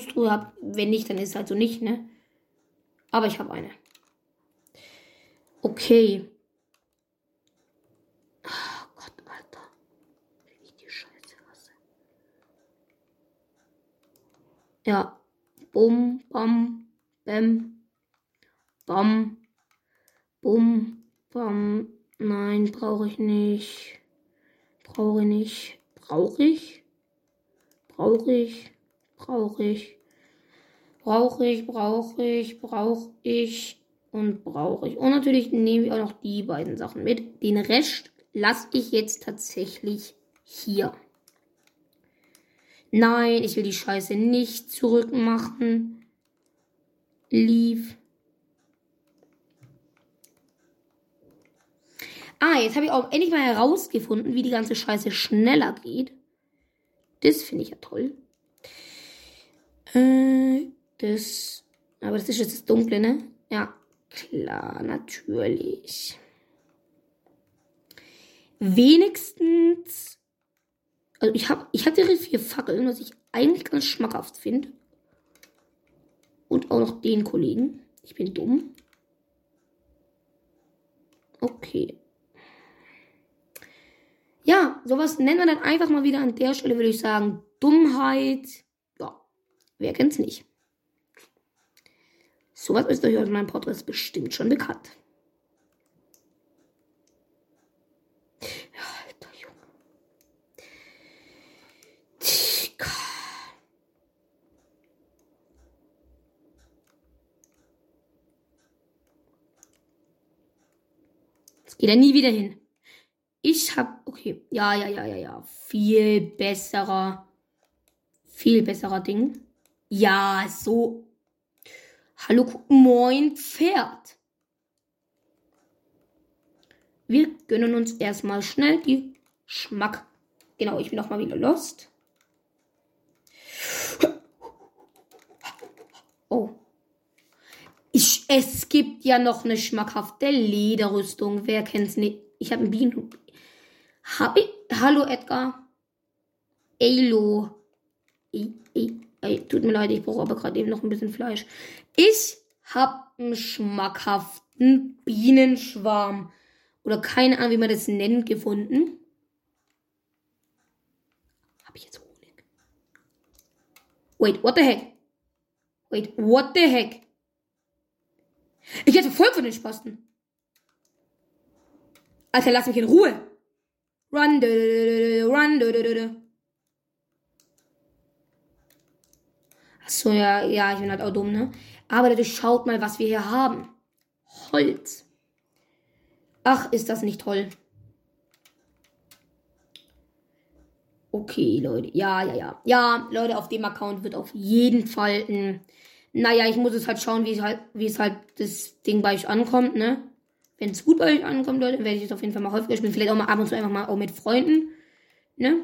Truhe habe. Wenn nicht, dann ist es halt so nicht, ne? Aber ich habe eine. Okay. Oh. Ja. Bum, bam, bam, bam, bum, bam. Nein, brauche ich nicht. Brauche ich nicht. Brauche ich? Brauche ich? Brauche ich? Brauche ich, brauche ich, brauche ich und brauche ich. Und natürlich nehme ich auch noch die beiden Sachen mit. Den Rest lasse ich jetzt tatsächlich hier. Nein, ich will die Scheiße nicht zurückmachen. Leave. Ah, jetzt habe ich auch endlich mal herausgefunden, wie die ganze Scheiße schneller geht. Das finde ich ja toll. Äh, das. Aber das ist jetzt das Dunkle, ne? Ja, klar, natürlich. Wenigstens. Also ich habe ich hatte vier Fackeln, was ich eigentlich ganz schmackhaft finde. Und auch noch den Kollegen. Ich bin dumm. Okay. Ja, sowas nennen wir dann einfach mal wieder an der Stelle, würde ich sagen, Dummheit. Wer kennt's nicht? Sowas ist euch aus meinem Podcast bestimmt schon bekannt. Alter Junge. Tika. Jetzt geht er nie wieder hin. Ich hab, okay, ja, ja, ja, ja, ja, viel besserer, viel besserer Ding. Ja, so Hallo, moin, Pferd. Wir gönnen uns erstmal schnell die Schmack. Genau, ich bin noch mal wieder lost. Oh. Ich, es gibt ja noch eine schmackhafte Lederrüstung. Wer kennt's nicht? Ich habe einen Bienen. Hab ich? Hallo Edgar. Elo. I, I, Ey, tut mir leid, ich brauche aber gerade eben noch ein bisschen Fleisch. Ich habe einen schmackhaften Bienenschwarm. Oder keine Ahnung, wie man das nennt, gefunden. Habe ich jetzt Honig? Wait, what the heck? Wait, what the heck? Ich hätte voll von den Spasten. Alter, lass mich in Ruhe. Run, run, So, ja, ja, ich bin halt auch dumm, ne? Aber Leute, schaut mal, was wir hier haben. Holz. Ach, ist das nicht toll. Okay, Leute. Ja, ja, ja. Ja, Leute, auf dem Account wird auf jeden Fall ein. Naja, ich muss es halt schauen, wie es halt, wie es halt das Ding bei euch ankommt, ne? Wenn es gut bei euch ankommt, Leute, werde ich es auf jeden Fall mal häufiger spielen. Vielleicht auch mal ab und zu einfach mal auch mit Freunden, ne?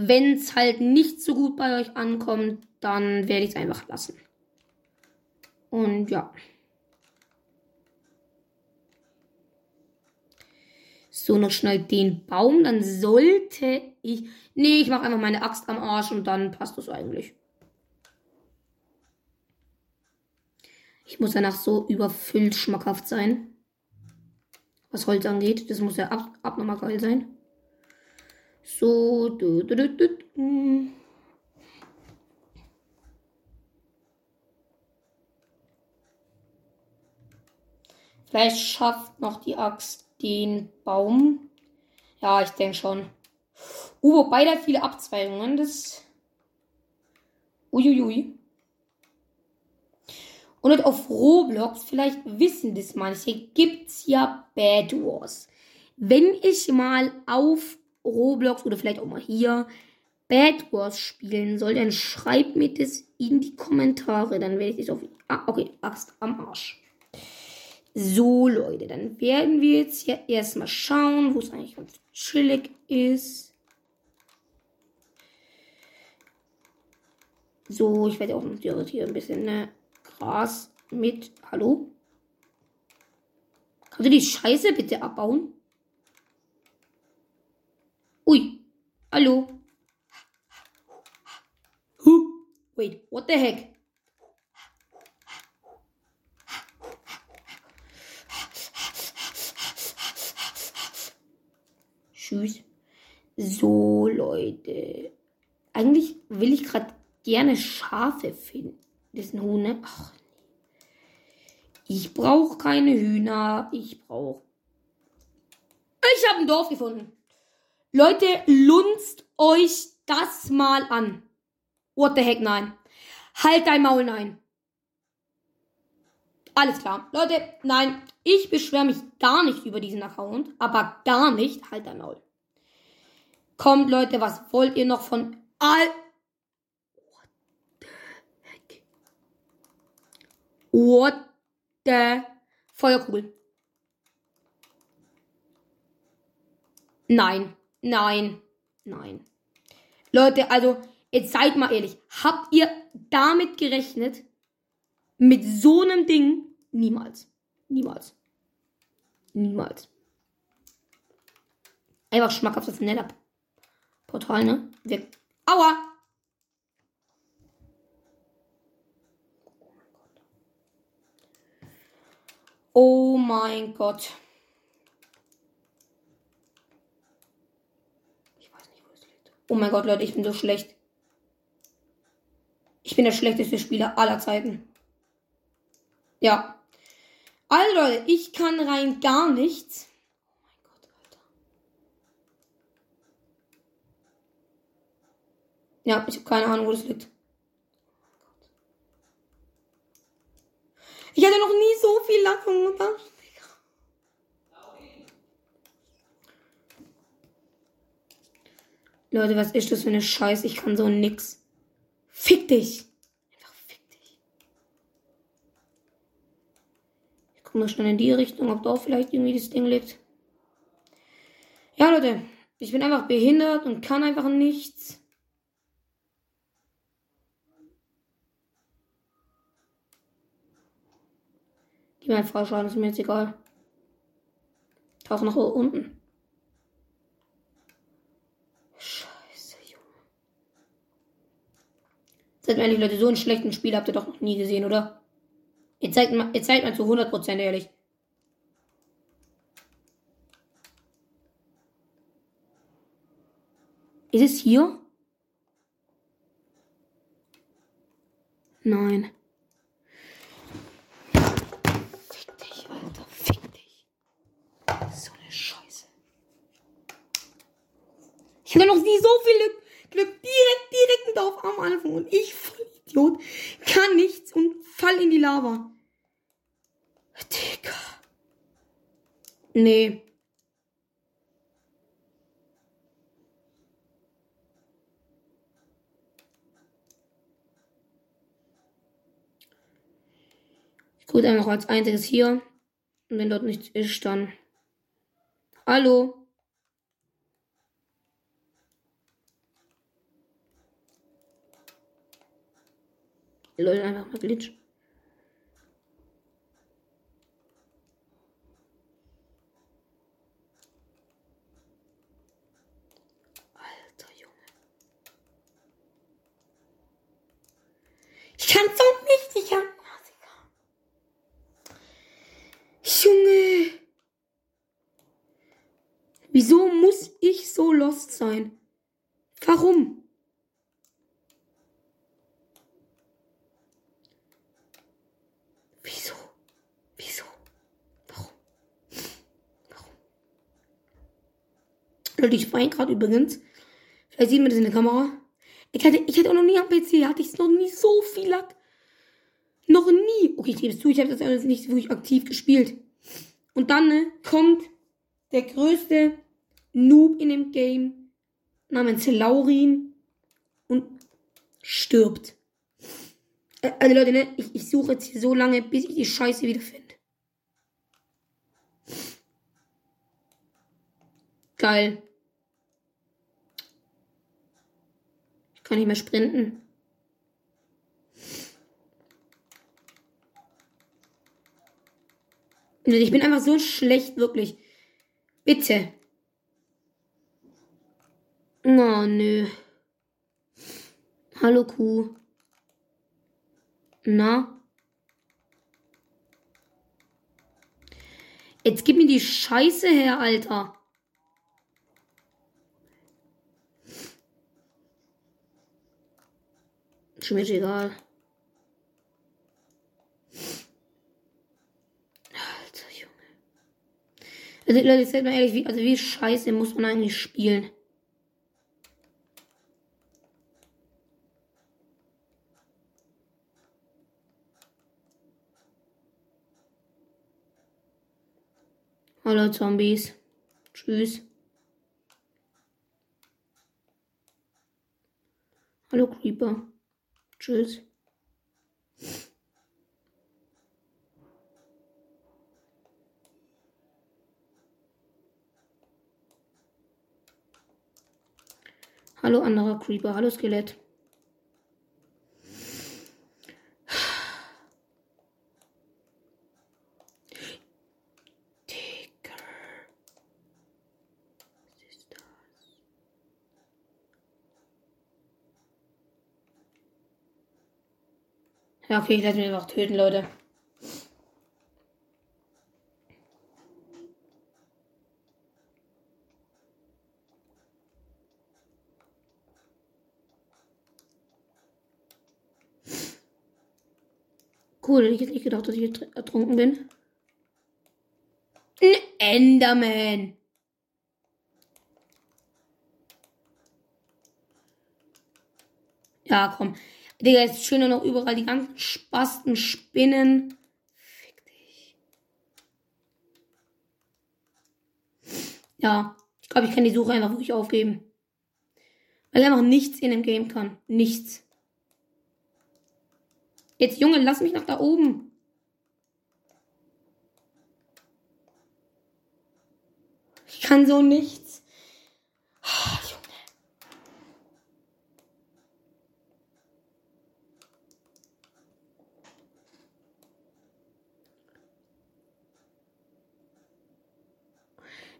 Wenn es halt nicht so gut bei euch ankommt, dann werde ich es einfach lassen. Und ja. So, noch schnell den Baum. Dann sollte ich. Nee, ich mache einfach meine Axt am Arsch und dann passt das eigentlich. Ich muss danach so überfüllt schmackhaft sein. Was Holz angeht. Das muss ja ab, abnormal geil sein. So. Du, du, du, du. Vielleicht schafft noch die Axt den Baum. Ja, ich denke schon. Uh, wobei da viele Abzweigungen. Das. Uiuiui. Und auf Roblox, vielleicht wissen das manche, gibt's ja Bad Wars. Wenn ich mal auf Roblox oder vielleicht auch mal hier Bad Wars spielen soll, dann schreibt mir das in die Kommentare. Dann werde ich das auf. Ah, okay, Axt am Arsch. So, Leute, dann werden wir jetzt hier erstmal schauen, wo es eigentlich ganz chillig ist. So, ich werde auch noch hier ein bisschen ne, Gras mit. Hallo? Kannst du die Scheiße bitte abbauen? Hallo. Huh. Wait, what the heck? Tschüss. So, Leute. Eigentlich will ich gerade gerne Schafe finden. Das sind Huhn, ne? Ach, nee. Ich brauche keine Hühner. Ich brauche. Ich habe ein Dorf gefunden. Leute, lunzt euch das mal an. What the heck, nein. Halt dein Maul, nein. Alles klar. Leute, nein, ich beschwere mich gar nicht über diesen Account, aber gar nicht. Halt dein Maul. Kommt, Leute, was wollt ihr noch von all. What the heck? What the Feuerkugel? Nein, nein, nein. Leute, also, jetzt seid mal ehrlich. Habt ihr damit gerechnet? Mit so einem Ding? Niemals. Niemals. Niemals. Einfach schmackhaftes Nether-Portal, ne? Wir Aua! Oh mein Gott. Ich weiß nicht, wo es liegt. Oh mein Gott, Leute, ich bin so schlecht. Ich bin der schlechteste Spieler aller Zeiten. Ja. Also Leute, ich kann rein gar nichts. Oh mein Gott, Alter. Ja, ich habe keine Ahnung, wo das liegt. Ich hatte noch nie so viel Lack vom Leute, was ist das für eine Scheiße? Ich kann so nix. Fick dich! Einfach fick dich. Ich guck mal schnell in die Richtung, ob da vielleicht irgendwie das Ding liegt. Ja, Leute, ich bin einfach behindert und kann einfach nichts. Gib mir einen Fallschaden, ist mir jetzt egal. Tauch nach unten. Scheiße, Junge. Seid mir ehrlich, Leute, so einen schlechten Spiel habt ihr doch noch nie gesehen, oder? Ihr zeigt mal, ihr zeigt mal zu 100% ehrlich. Ist es hier? Nein. Fick dich, Alter. Fick dich. So eine Scheiße. Ich hatte noch nie so viel Glück. Direkt, direkt ein Dorf am Anfang. Und ich, voll Idiot, kann nichts und fall in die Lava. Digga. Nee. Dann noch als einziges hier. Und wenn dort nichts ist, dann. Hallo? Leute einfach mal glitch. Alter Junge. Ich kann's doch nicht, ich kann. Junge. Wieso muss ich so lost sein? Warum? Wieso? Wieso? Warum? Warum? Leute, ich weine gerade übrigens. Vielleicht sieht man das in der Kamera. Ich hatte, ich hatte auch noch nie am PC, hatte ich noch nie so viel Lack. Noch nie. Okay, ich gebe es zu, ich habe das alles nicht wirklich aktiv gespielt. Und dann ne, kommt der größte Noob in dem Game namens Laurin und stirbt. Äh, Also Leute, ne, ich, ich suche jetzt hier so lange, bis ich die Scheiße wieder finde. Geil. Ich kann nicht mehr sprinten. Ich bin einfach so schlecht, wirklich. Bitte. Oh, nö. Hallo, Kuh. Na? Jetzt gib mir die Scheiße her, Alter. Mir egal. Alter Junge. Also Leute, seid mal ehrlich, wie, also wie scheiße muss man eigentlich spielen? Hallo Zombies. Tschüss. Hallo Creeper. Tschüss. Hallo anderer Creeper. Hallo Skelett. Okay, ich lasse mich einfach töten, Leute. Cool, hätte ich jetzt nicht gedacht, dass ich ertrunken bin. Ein Enderman. Ja, komm. Digga, ist schöner noch überall die ganzen Spasten, Spinnen. Fick dich. Ja, ich glaube, ich kann die Suche einfach wirklich aufgeben. Weil er einfach nichts in dem Game kann. Nichts. Jetzt, Junge, lass mich nach da oben. Ich kann so nichts.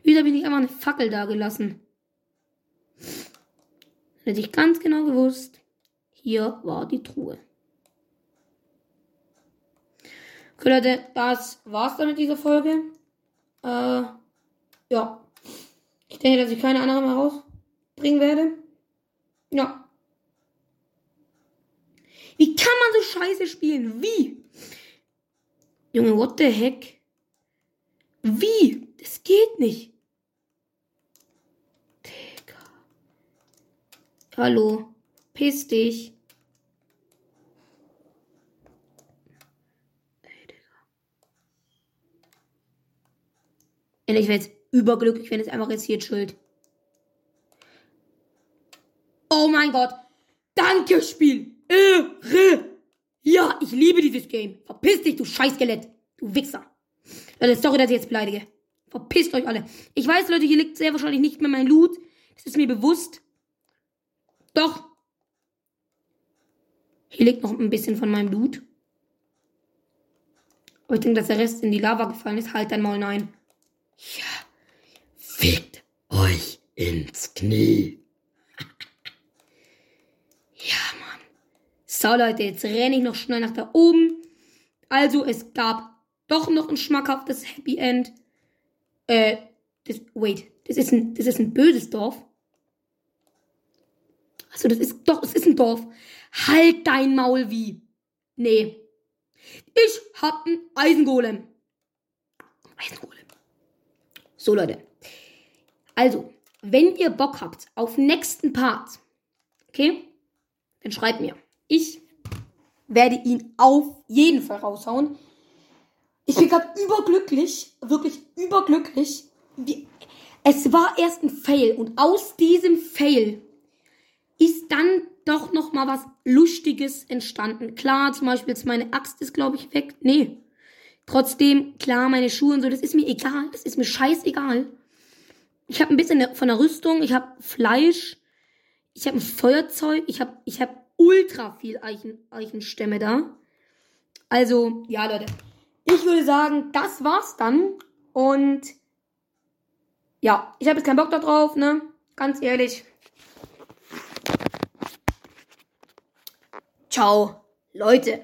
Wieder bin ich einfach eine Fackel da gelassen. Hätte ich ganz genau gewusst, hier war die Truhe. Okay, Leute, das war's dann mit dieser Folge. Äh, ja. Ich denke, dass ich keine andere mehr rausbringen werde. Ja. Wie kann man so scheiße spielen? Wie? Junge, what the heck? Wie? Das geht nicht. Digga. Hallo. Piss dich. Ey, Digga. Ich wäre jetzt überglücklich, wenn es einfach jetzt hier chillt. Oh mein Gott. Danke, Spiel. Irre. Ja, ich liebe dieses Game. Verpiss dich, du Scheißskelett. Du Wichser. Leute, sorry, dass ich jetzt beleidige. Verpisst euch alle. Ich weiß, Leute, hier liegt sehr wahrscheinlich nicht mehr mein Loot. Das ist mir bewusst. Doch. Hier liegt noch ein bisschen von meinem Loot. Aber ich denke, dass der Rest in die Lava gefallen ist. Halt dein Maul, nein. Ja, fickt euch ins Knie. Ja, Mann. So, Leute, jetzt renne ich noch schnell nach da oben. Also, es gab doch noch ein schmackhaftes Happy End. Äh, das, wait, das ist ein, das ist ein böses Dorf. Also, das ist, doch, es ist ein Dorf. Halt dein Maul wie. Nee. Ich hab einen Eisengolem. Eisengolem. So, Leute. Also, wenn ihr Bock habt auf nächsten Part, okay, dann schreibt mir. Ich werde ihn auf jeden Fall raushauen. Ich bin gerade überglücklich, wirklich überglücklich. Es war erst ein Fail und aus diesem Fail ist dann doch noch mal was Lustiges entstanden. Klar, zum Beispiel jetzt meine Axt ist, glaube ich, weg. Nee. Trotzdem, klar, meine Schuhe und so, das ist mir egal. Das ist mir scheißegal. Ich habe ein bisschen von der Rüstung, ich habe Fleisch, ich habe ein Feuerzeug, ich habe ich hab ultra viel Eichen, Eichenstämme da. Also, ja, Leute. Ich würde sagen, das war's dann. Und ja, ich habe jetzt keinen Bock da drauf, ne? Ganz ehrlich. Ciao, Leute.